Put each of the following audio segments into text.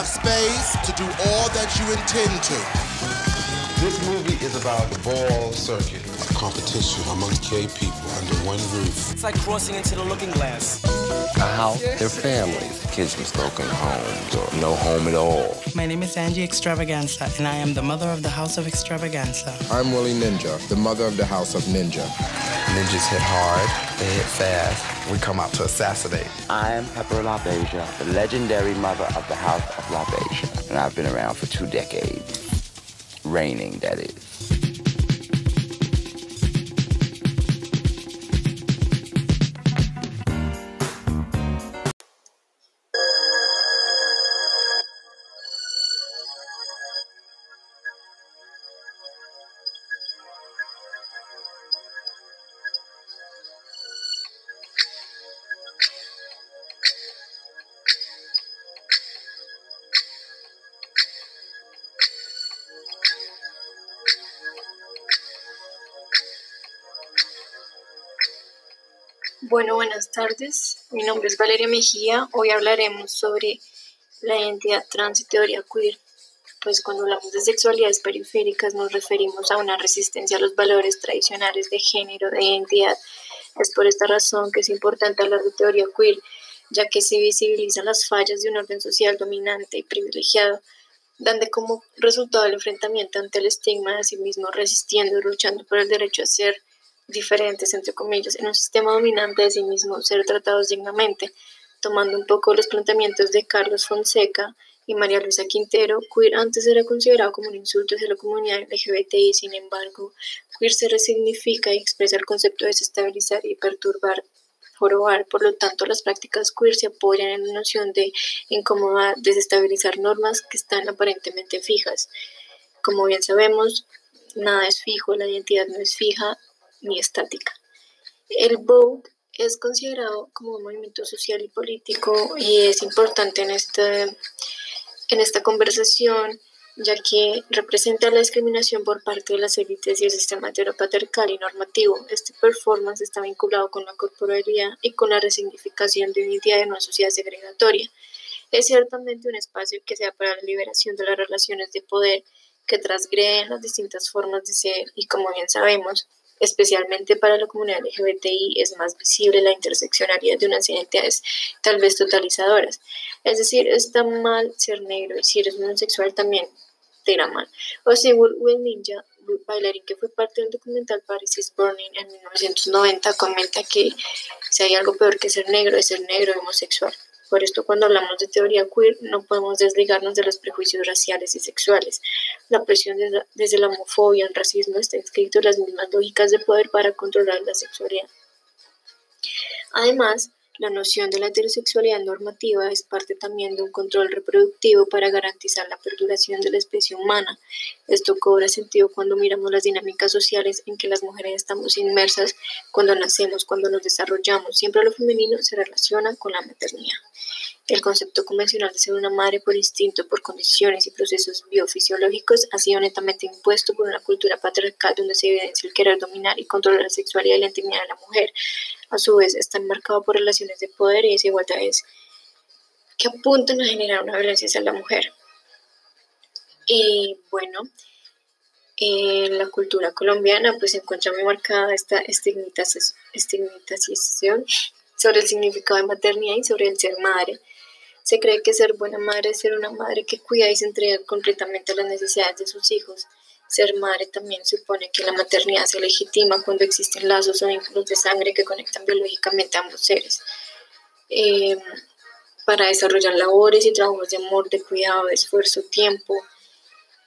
have space to do all that you intend to. This movie is about the ball circuit. A competition among gay people under one roof. It's like crossing into the looking glass. A house, their families, kids from broken homes or no home at all. My name is Angie Extravaganza, and I am the mother of the House of Extravaganza. I'm Willie Ninja, the mother of the House of Ninja. Ninjas hit hard, they hit fast. We come out to assassinate. I am Pepper LaBeija, the legendary mother of the House of LaBeija, and I've been around for two decades. Reigning, that is. Bueno, buenas tardes. Mi nombre es Valeria Mejía. Hoy hablaremos sobre la identidad trans y teoría queer. Pues cuando hablamos de sexualidades periféricas nos referimos a una resistencia a los valores tradicionales de género, de identidad. Es por esta razón que es importante hablar de teoría queer, ya que se visibilizan las fallas de un orden social dominante y privilegiado, dando como resultado el enfrentamiento ante el estigma de sí mismo, resistiendo y luchando por el derecho a ser diferentes, entre comillas, en un sistema dominante de sí mismo, ser tratados dignamente, tomando un poco los planteamientos de Carlos Fonseca y María Luisa Quintero, queer antes era considerado como un insulto hacia la comunidad LGBTI, sin embargo, queer se resignifica y expresa el concepto de desestabilizar y perturbar, jorobar, por lo tanto las prácticas queer se apoyan en la noción de incomodar, desestabilizar normas que están aparentemente fijas. Como bien sabemos, nada es fijo, la identidad no es fija, ni estática. El Vogue es considerado como un movimiento social y político y es importante en, este, en esta conversación ya que representa la discriminación por parte de las élites y el sistema heteropatriarcal y normativo. Este performance está vinculado con la corporalidad y con la resignificación de identidad en una sociedad segregatoria. Es ciertamente un espacio que sea para la liberación de las relaciones de poder que transgreden las distintas formas de ser y como bien sabemos, especialmente para la comunidad LGBTI, es más visible la interseccionalidad de unas identidades tal vez totalizadoras. Es decir, está mal ser negro y si eres homosexual también te irá mal. O sea, Will Ninja, bailarín que fue parte del documental Paris is Burning en 1990, comenta que si hay algo peor que ser negro es ser negro homosexual. Por esto, cuando hablamos de teoría queer, no podemos desligarnos de los prejuicios raciales y sexuales. La presión desde la homofobia, el racismo, está inscrito en las mismas lógicas de poder para controlar la sexualidad. Además, la noción de la heterosexualidad normativa es parte también de un control reproductivo para garantizar la perduración de la especie humana. Esto cobra sentido cuando miramos las dinámicas sociales en que las mujeres estamos inmersas cuando nacemos, cuando nos desarrollamos. Siempre lo femenino se relaciona con la maternidad. El concepto convencional de ser una madre por instinto, por condiciones y procesos biofisiológicos ha sido netamente impuesto por una cultura patriarcal donde se evidencia el querer dominar y controlar la sexualidad y la intimidad de la mujer. A su vez, está enmarcado por relaciones de poder y desigualdades que apuntan a generar una violencia hacia la mujer. Y bueno, en la cultura colombiana pues se encuentra muy marcada esta estigmatización sobre el significado de maternidad y sobre el ser madre. Se cree que ser buena madre es ser una madre que cuida y se entrega completamente a las necesidades de sus hijos. Ser madre también supone que la maternidad se legitima cuando existen lazos o vínculos de sangre que conectan biológicamente a ambos seres. Eh, para desarrollar labores y trabajos de amor, de cuidado, de esfuerzo, tiempo.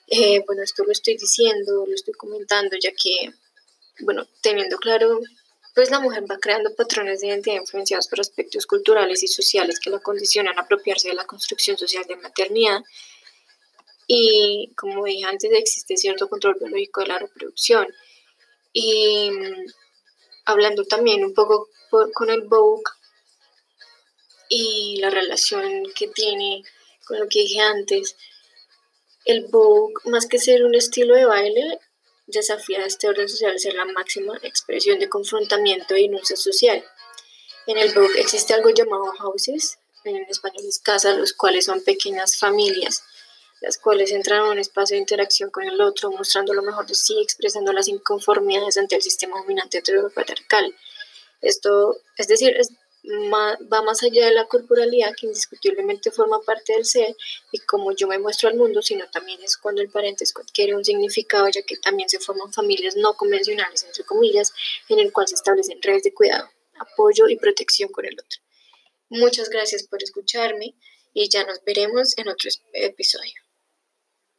Eh, bueno, esto lo estoy diciendo, lo estoy comentando, ya que, bueno, teniendo claro pues la mujer va creando patrones de identidad influenciados por aspectos culturales y sociales que la condicionan a apropiarse de la construcción social de maternidad. Y como dije antes, existe cierto control biológico de la reproducción. Y mm, hablando también un poco con el Vogue y la relación que tiene con lo que dije antes, el Vogue, más que ser un estilo de baile, desafía este orden social a ser la máxima expresión de confrontamiento e denuncia social. En el blog existe algo llamado houses, en español es casa, los cuales son pequeñas familias, las cuales entran en un espacio de interacción con el otro, mostrando lo mejor de sí, expresando las inconformidades ante el sistema dominante patriarcal. Esto, es decir, va más allá de la corporalidad que indiscutiblemente forma parte del ser y como yo me muestro al mundo, sino también es cuando el parentesco adquiere un significado ya que también se forman familias no convencionales, entre comillas, en el cual se establecen redes de cuidado, apoyo y protección con el otro. Muchas gracias por escucharme y ya nos veremos en otro episodio.